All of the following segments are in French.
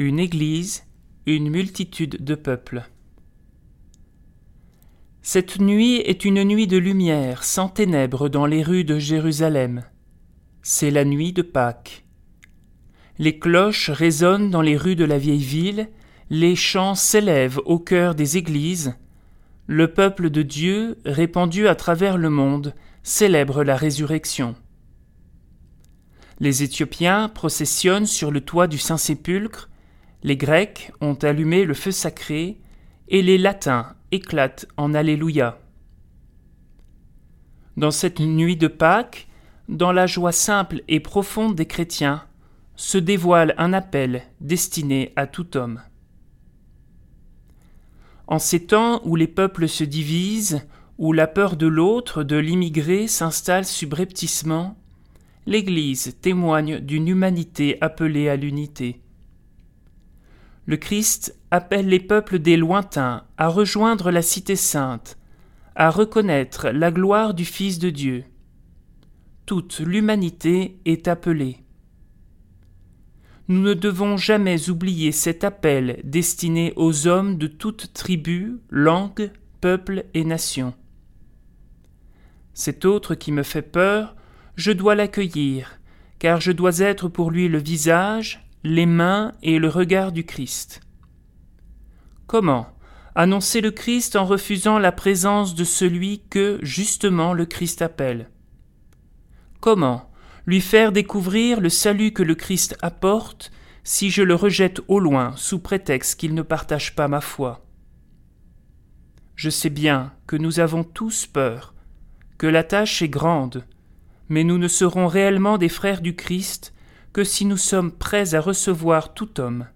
une église, une multitude de peuples. Cette nuit est une nuit de lumière, sans ténèbres dans les rues de Jérusalem. C'est la nuit de Pâques. Les cloches résonnent dans les rues de la vieille ville, les chants s'élèvent au cœur des églises, le peuple de Dieu, répandu à travers le monde, célèbre la résurrection. Les Éthiopiens processionnent sur le toit du Saint-Sépulcre, les Grecs ont allumé le feu sacré, et les Latins éclatent en Alléluia. Dans cette nuit de Pâques, dans la joie simple et profonde des chrétiens, se dévoile un appel destiné à tout homme. En ces temps où les peuples se divisent, où la peur de l'autre, de l'immigré s'installe subrepticement, l'Église témoigne d'une humanité appelée à l'unité. Le Christ appelle les peuples des lointains à rejoindre la cité sainte, à reconnaître la gloire du Fils de Dieu. Toute l'humanité est appelée. Nous ne devons jamais oublier cet appel destiné aux hommes de toute tribu, langue, peuple et nation. Cet autre qui me fait peur, je dois l'accueillir, car je dois être pour lui le visage, les mains et le regard du Christ. Comment annoncer le Christ en refusant la présence de celui que, justement, le Christ appelle? Comment lui faire découvrir le salut que le Christ apporte si je le rejette au loin sous prétexte qu'il ne partage pas ma foi? Je sais bien que nous avons tous peur, que la tâche est grande, mais nous ne serons réellement des frères du Christ que si nous sommes prêts à recevoir tout homme,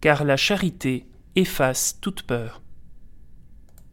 car la charité efface toute peur.